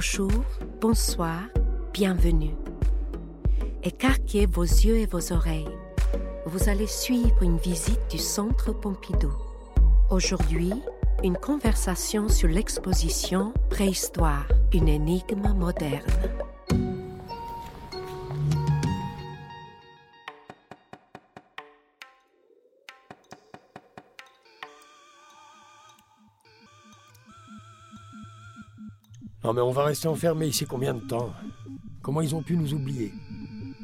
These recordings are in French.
Bonjour, bonsoir, bienvenue. Écarquez vos yeux et vos oreilles. Vous allez suivre une visite du Centre Pompidou. Aujourd'hui, une conversation sur l'exposition Préhistoire, une énigme moderne. Non mais on va rester enfermé ici combien de temps? Comment ils ont pu nous oublier?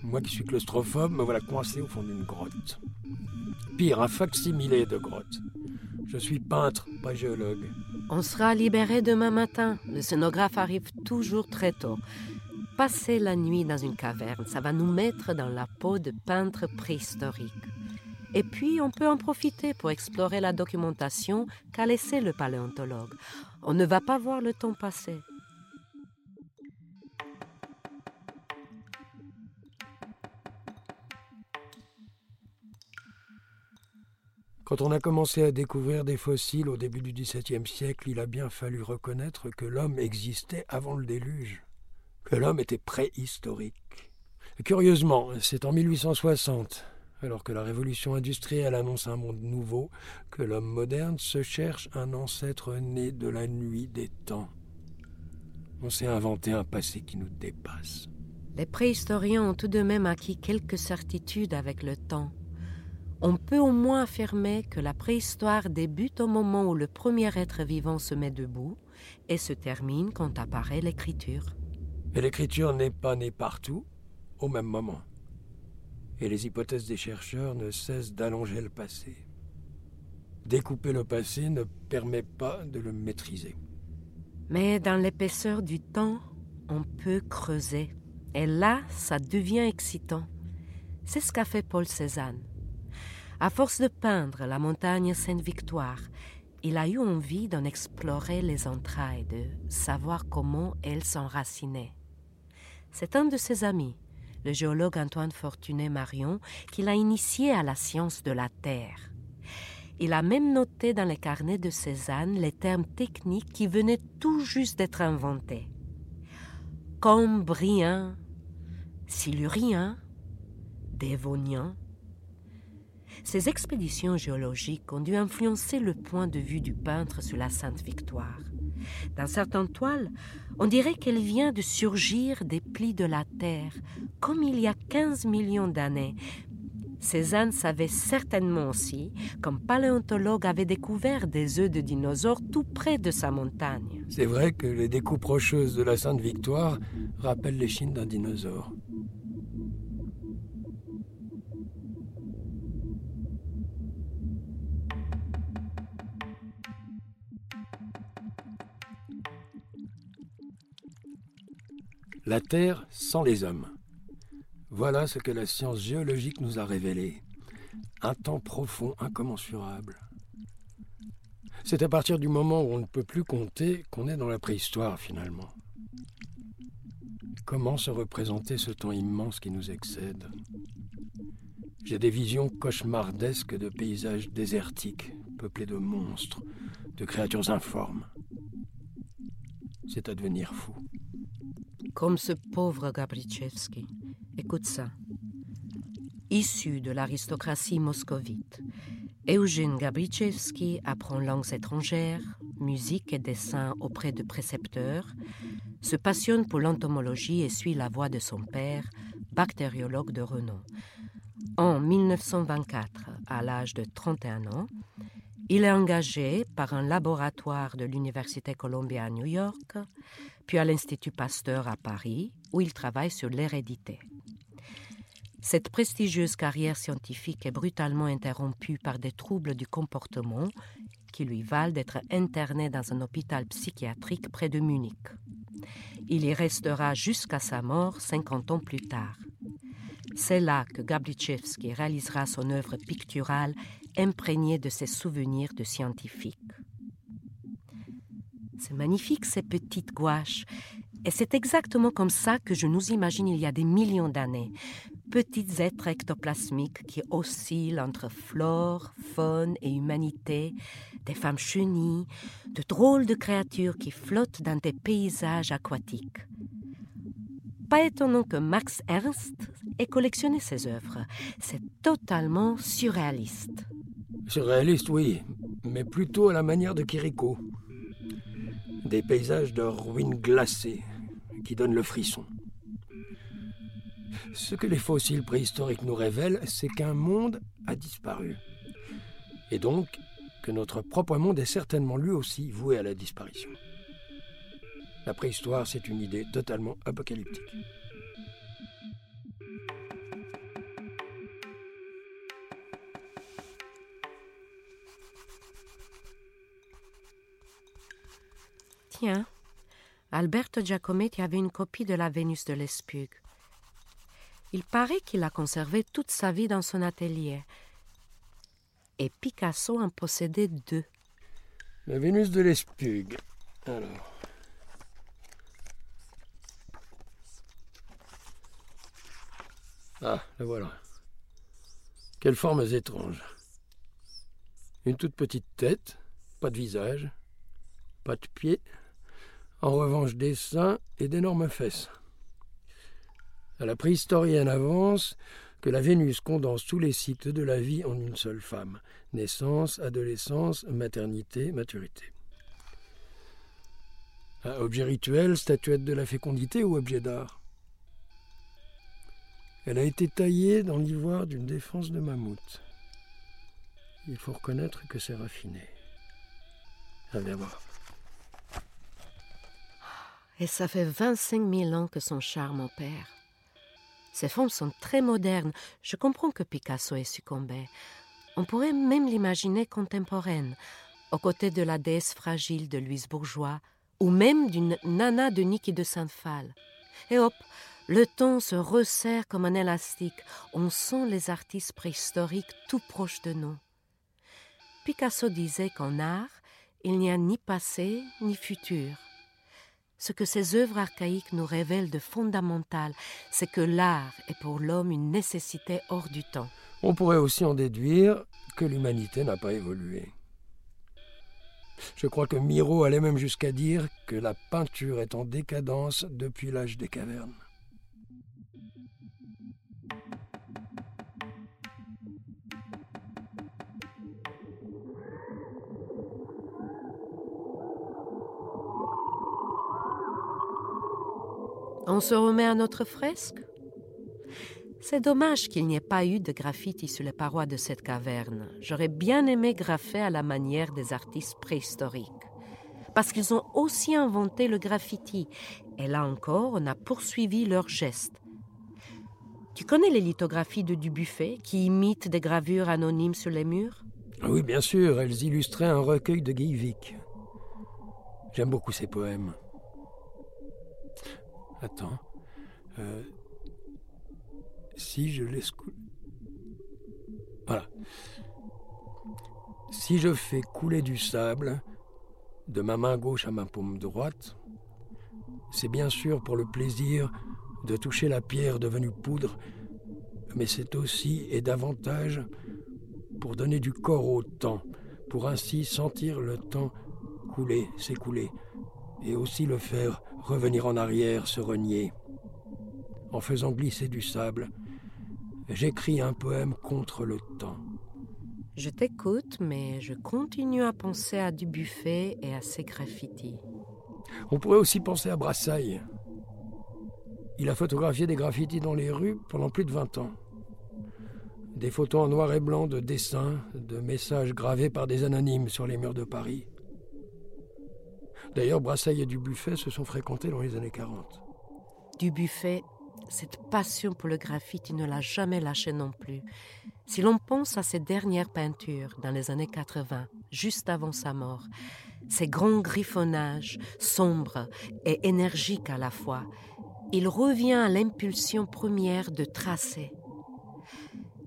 Moi qui suis claustrophobe, me voilà coincé au fond d'une grotte. Pire, un facsimilé de grotte. Je suis peintre, pas géologue. On sera libéré demain matin. Le scénographe arrive toujours très tôt. Passer la nuit dans une caverne, ça va nous mettre dans la peau de peintre préhistorique. Et puis, on peut en profiter pour explorer la documentation qu'a laissée le paléontologue. On ne va pas voir le temps passer. Quand on a commencé à découvrir des fossiles au début du XVIIe siècle, il a bien fallu reconnaître que l'homme existait avant le déluge, que l'homme était préhistorique. Curieusement, c'est en 1860, alors que la révolution industrielle annonce un monde nouveau, que l'homme moderne se cherche un ancêtre né de la nuit des temps. On s'est inventé un passé qui nous dépasse. Les préhistoriens ont tout de même acquis quelques certitudes avec le temps on peut au moins affirmer que la préhistoire débute au moment où le premier être vivant se met debout et se termine quand apparaît l'écriture. Mais l'écriture n'est pas née partout au même moment. Et les hypothèses des chercheurs ne cessent d'allonger le passé. Découper le passé ne permet pas de le maîtriser. Mais dans l'épaisseur du temps, on peut creuser. Et là, ça devient excitant. C'est ce qu'a fait Paul Cézanne. À force de peindre la montagne Sainte-Victoire, il a eu envie d'en explorer les entrailles, de savoir comment elle s'enracinait. C'est un de ses amis, le géologue Antoine Fortuné Marion, qui l'a initié à la science de la Terre. Il a même noté dans les carnets de Cézanne les termes techniques qui venaient tout juste d'être inventés. Cambrien, Silurien, Dévonien, ces expéditions géologiques ont dû influencer le point de vue du peintre sur la Sainte Victoire. Dans certaines toiles, on dirait qu'elle vient de surgir des plis de la Terre, comme il y a 15 millions d'années. Cézanne savait certainement aussi qu'un paléontologue avait découvert des œufs de dinosaures tout près de sa montagne. C'est vrai que les découpes rocheuses de la Sainte Victoire rappellent les d'un dinosaure. La Terre sans les hommes. Voilà ce que la science géologique nous a révélé. Un temps profond, incommensurable. C'est à partir du moment où on ne peut plus compter qu'on est dans la préhistoire finalement. Comment se représenter ce temps immense qui nous excède? J'ai des visions cauchemardesques de paysages désertiques, peuplés de monstres, de créatures informes. C'est à devenir fou. Comme ce pauvre Gabrichevski. Écoute ça. Issu de l'aristocratie moscovite, Eugène Gabrichevski apprend langues étrangères, musique et dessin auprès de précepteurs, se passionne pour l'entomologie et suit la voie de son père, bactériologue de renom. En 1924, à l'âge de 31 ans, il est engagé par un laboratoire de l'Université Columbia à New York, puis à l'Institut Pasteur à Paris, où il travaille sur l'hérédité. Cette prestigieuse carrière scientifique est brutalement interrompue par des troubles du comportement qui lui valent d'être interné dans un hôpital psychiatrique près de Munich. Il y restera jusqu'à sa mort 50 ans plus tard. C'est là que Gabrichevski réalisera son œuvre picturale imprégné de ses souvenirs de scientifique. C'est magnifique ces petites gouaches, et c'est exactement comme ça que je nous imagine il y a des millions d'années. petits êtres ectoplasmiques qui oscillent entre flore, faune et humanité, des femmes chenilles, de drôles de créatures qui flottent dans des paysages aquatiques. Pas étonnant que Max Ernst ait collectionné ces œuvres. C'est totalement surréaliste. Surréaliste, oui, mais plutôt à la manière de Kiriko. Des paysages de ruines glacées qui donnent le frisson. Ce que les fossiles préhistoriques nous révèlent, c'est qu'un monde a disparu. Et donc que notre propre monde est certainement lui aussi voué à la disparition. La préhistoire, c'est une idée totalement apocalyptique. Alberto Giacometti avait une copie de la Vénus de l'Espug. Il paraît qu'il l'a conservée toute sa vie dans son atelier, et Picasso en possédait deux. La Vénus de l'Espug. Alors. Ah, la voilà. Quelles formes étranges. Une toute petite tête, pas de visage, pas de pieds, en revanche des seins et d'énormes fesses. La préhistorienne avance que la Vénus condense tous les cycles de la vie en une seule femme naissance, adolescence, maternité, maturité. Objet rituel, statuette de la fécondité ou objet d'art? Elle a été taillée dans l'ivoire d'une défense de mammouth. Il faut reconnaître que c'est raffiné. Viens voir. Et ça fait 25 000 ans que son charme opère. Ces formes sont très modernes. Je comprends que Picasso ait succombé. On pourrait même l'imaginer contemporaine, aux côtés de la déesse fragile de Louise Bourgeois, ou même d'une nana de Niki de Saint-Phal. Et hop, le temps se resserre comme un élastique. On sent les artistes préhistoriques tout proches de nous. Picasso disait qu'en art, il n'y a ni passé ni futur. Ce que ces œuvres archaïques nous révèlent de fondamental, c'est que l'art est pour l'homme une nécessité hors du temps. On pourrait aussi en déduire que l'humanité n'a pas évolué. Je crois que Miro allait même jusqu'à dire que la peinture est en décadence depuis l'âge des cavernes. On se remet à notre fresque? C'est dommage qu'il n'y ait pas eu de graffiti sur les parois de cette caverne. J'aurais bien aimé graffer à la manière des artistes préhistoriques. Parce qu'ils ont aussi inventé le graffiti. Et là encore, on a poursuivi leurs gestes. Tu connais les lithographies de Dubuffet qui imitent des gravures anonymes sur les murs? Oui, bien sûr, elles illustraient un recueil de Guy J'aime beaucoup ces poèmes. Attends. Euh, si je laisse Voilà. Si je fais couler du sable de ma main gauche à ma paume droite, c'est bien sûr pour le plaisir de toucher la pierre devenue poudre, mais c'est aussi et davantage pour donner du corps au temps, pour ainsi sentir le temps couler, s'écouler, et aussi le faire revenir en arrière, se renier. En faisant glisser du sable, j'écris un poème contre le temps. Je t'écoute, mais je continue à penser à du buffet et à ses graffitis. On pourrait aussi penser à Brassailles. Il a photographié des graffitis dans les rues pendant plus de 20 ans. Des photos en noir et blanc de dessins, de messages gravés par des anonymes sur les murs de Paris. D'ailleurs, Brassailles et Dubuffet se sont fréquentés dans les années 40. Dubuffet, cette passion pour le graffiti ne l'a jamais lâché non plus. Si l'on pense à ses dernières peintures dans les années 80, juste avant sa mort, ses grands griffonnages, sombres et énergiques à la fois, il revient à l'impulsion première de tracer.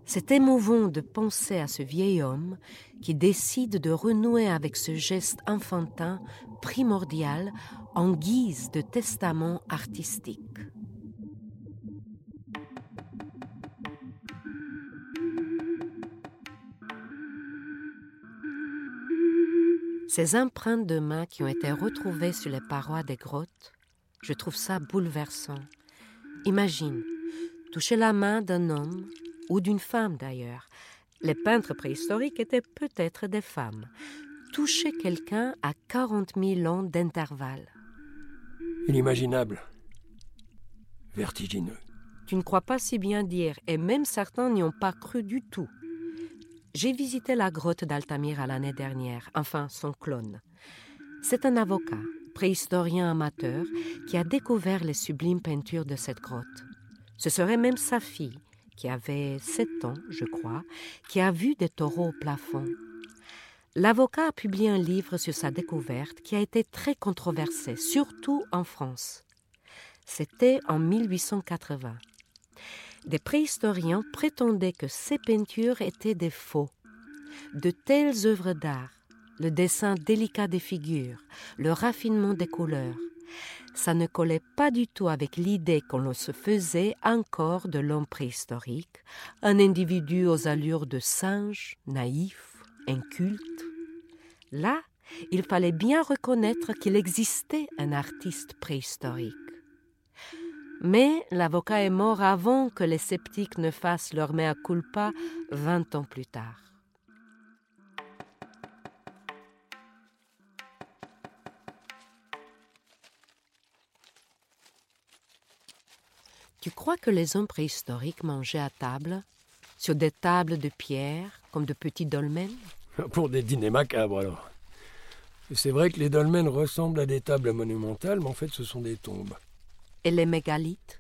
C'est émouvant de penser à ce vieil homme qui décide de renouer avec ce geste enfantin primordial en guise de testament artistique. Ces empreintes de mains qui ont été retrouvées sur les parois des grottes, je trouve ça bouleversant. Imagine, toucher la main d'un homme ou d'une femme d'ailleurs. Les peintres préhistoriques étaient peut-être des femmes. Toucher quelqu'un à 40 000 ans d'intervalle. Inimaginable. Vertigineux. Tu ne crois pas si bien dire, et même certains n'y ont pas cru du tout. J'ai visité la grotte d'Altamira l'année dernière, enfin son clone. C'est un avocat, préhistorien amateur, qui a découvert les sublimes peintures de cette grotte. Ce serait même sa fille, qui avait sept ans, je crois, qui a vu des taureaux au plafond. L'avocat a publié un livre sur sa découverte qui a été très controversé, surtout en France. C'était en 1880. Des préhistoriens prétendaient que ces peintures étaient des faux. De telles œuvres d'art, le dessin délicat des figures, le raffinement des couleurs, ça ne collait pas du tout avec l'idée qu'on se faisait encore de l'homme préhistorique, un individu aux allures de singe, naïf, inculte. Là, il fallait bien reconnaître qu'il existait un artiste préhistorique. Mais l'avocat est mort avant que les sceptiques ne fassent leur mea culpa vingt ans plus tard. Tu crois que les hommes préhistoriques mangeaient à table, sur des tables de pierre, comme de petits dolmens? Pour des dîners macabres, alors. C'est vrai que les dolmens ressemblent à des tables monumentales, mais en fait, ce sont des tombes. Et les mégalithes?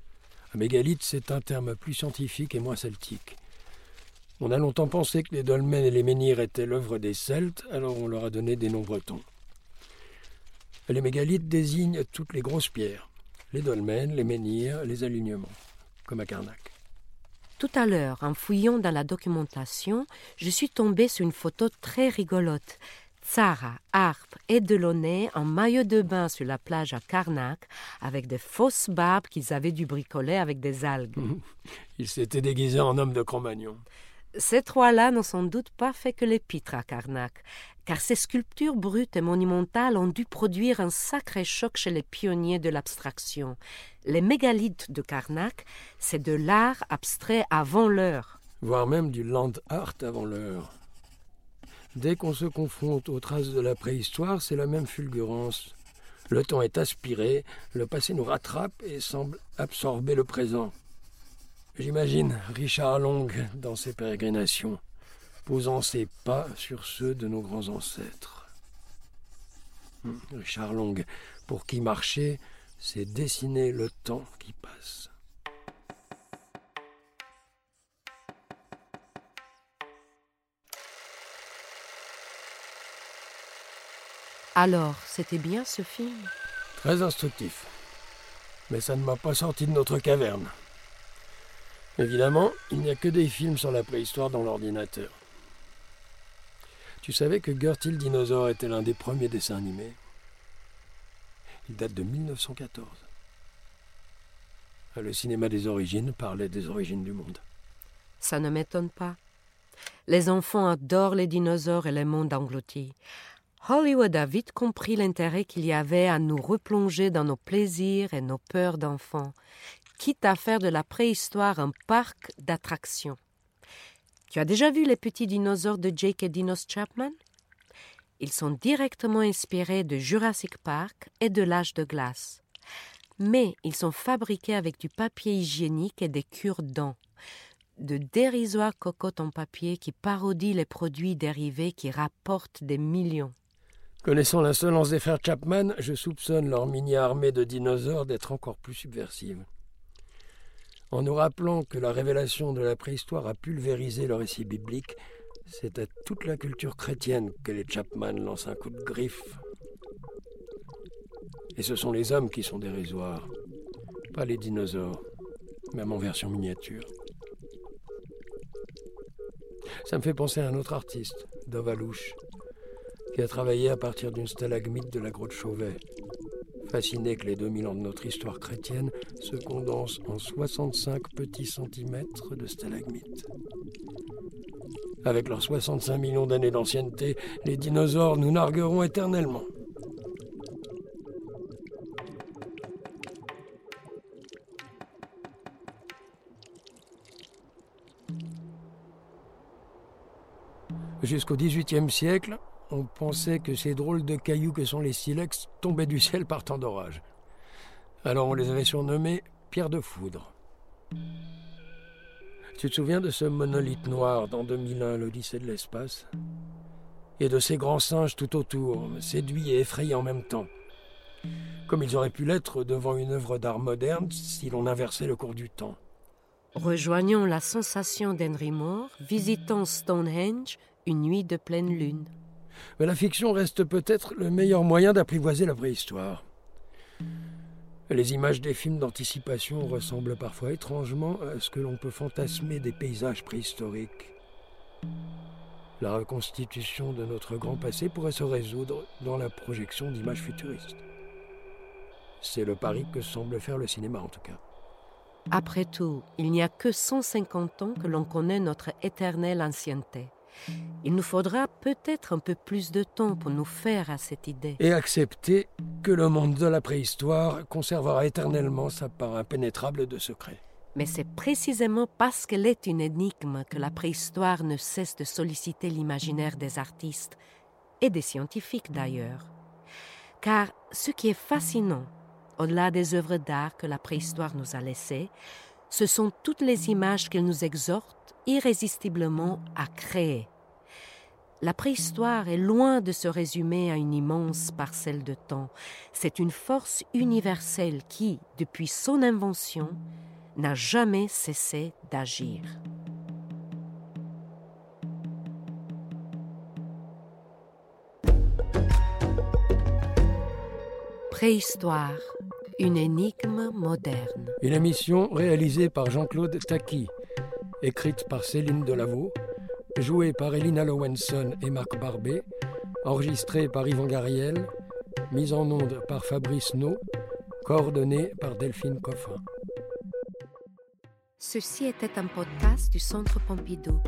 Un mégalithe, c'est un terme plus scientifique et moins celtique. On a longtemps pensé que les dolmens et les menhirs étaient l'œuvre des Celtes, alors on leur a donné des noms bretons. Les mégalithes désignent toutes les grosses pierres les dolmens, les menhirs, les alignements, comme à Karnak. Tout à l'heure, en fouillant dans la documentation, je suis tombée sur une photo très rigolote. Tsara, Harpe et Delaunay en maillot de bain sur la plage à Karnak, avec des fausses barbes qu'ils avaient dû bricoler avec des algues. Ils s'étaient déguisés en hommes de Cro-Magnon. Ces trois-là n'ont sans doute pas fait que les pitres à Karnak, car ces sculptures brutes et monumentales ont dû produire un sacré choc chez les pionniers de l'abstraction. Les mégalithes de Karnak, c'est de l'art abstrait avant l'heure. Voire même du land art avant l'heure. Dès qu'on se confronte aux traces de la préhistoire, c'est la même fulgurance. Le temps est aspiré, le passé nous rattrape et semble absorber le présent. J'imagine Richard Long dans ses pérégrinations, posant ses pas sur ceux de nos grands ancêtres. Richard Long, pour qui marcher, c'est dessiner le temps qui passe. Alors, c'était bien ce film? Très instructif. Mais ça ne m'a pas sorti de notre caverne. Évidemment, il n'y a que des films sur la préhistoire dans l'ordinateur. Tu savais que Gertie le dinosaure était l'un des premiers dessins animés? Il date de 1914. Le cinéma des origines parlait des origines du monde. Ça ne m'étonne pas. Les enfants adorent les dinosaures et les mondes engloutis. Hollywood a vite compris l'intérêt qu'il y avait à nous replonger dans nos plaisirs et nos peurs d'enfants quitte à faire de la préhistoire un parc d'attractions. Tu as déjà vu les petits dinosaures de Jake et Dinos Chapman? Ils sont directement inspirés de Jurassic Park et de l'âge de glace. Mais ils sont fabriqués avec du papier hygiénique et des cure-dents, de dérisoires cocottes en papier qui parodient les produits dérivés qui rapportent des millions. Connaissant l'insolence des frères Chapman, je soupçonne leur mini-armée de dinosaures d'être encore plus subversive en nous rappelant que la révélation de la préhistoire a pulvérisé le récit biblique, c'est à toute la culture chrétienne que les Chapman lancent un coup de griffe. Et ce sont les hommes qui sont dérisoires, pas les dinosaures, même en version miniature. Ça me fait penser à un autre artiste, Dovalouche, qui a travaillé à partir d'une stalagmite de la grotte Chauvet, fasciné que les 2000 ans de notre histoire chrétienne se condensent en 65 petits centimètres de stalagmites. Avec leurs 65 millions d'années d'ancienneté, les dinosaures nous nargueront éternellement. Jusqu'au XVIIIe siècle, on pensait que ces drôles de cailloux que sont les silex tombaient du ciel par temps d'orage. Alors on les avait surnommés pierres de foudre. Tu te souviens de ce monolithe noir dans 2001, l'Odyssée de l'espace? Et de ces grands singes tout autour, séduits et effrayés en même temps. Comme ils auraient pu l'être devant une œuvre d'art moderne si l'on inversait le cours du temps. Rejoignons la sensation d'Henry Moore, visitant Stonehenge une nuit de pleine lune. Mais la fiction reste peut-être le meilleur moyen d'apprivoiser la préhistoire. Les images des films d'anticipation ressemblent parfois étrangement à ce que l'on peut fantasmer des paysages préhistoriques. La reconstitution de notre grand passé pourrait se résoudre dans la projection d'images futuristes. C'est le pari que semble faire le cinéma en tout cas. Après tout, il n'y a que 150 ans que l'on connaît notre éternelle ancienneté. Il nous faudra peut-être un peu plus de temps pour nous faire à cette idée. Et accepter que le monde de la préhistoire conservera éternellement sa part impénétrable de secret. Mais c'est précisément parce qu'elle est une énigme que la préhistoire ne cesse de solliciter l'imaginaire des artistes, et des scientifiques d'ailleurs. Car ce qui est fascinant, au-delà des œuvres d'art que la préhistoire nous a laissées, ce sont toutes les images qu'elle nous exhorte irrésistiblement à créer. La préhistoire est loin de se résumer à une immense parcelle de temps. C'est une force universelle qui, depuis son invention, n'a jamais cessé d'agir. Préhistoire, une énigme moderne. Une émission réalisée par Jean-Claude Taki, écrite par Céline Delaveau, jouée par Elina Lowenson et Marc Barbet, enregistrée par Yvan Gariel, mise en onde par Fabrice No, coordonnée par Delphine Coffin. Ceci était un podcast du Centre Pompidou.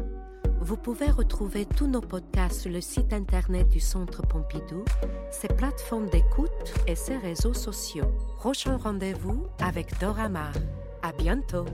Vous pouvez retrouver tous nos podcasts sur le site internet du Centre Pompidou, ses plateformes d'écoute et ses réseaux sociaux. Prochain rendez-vous avec Dora Maar. À bientôt.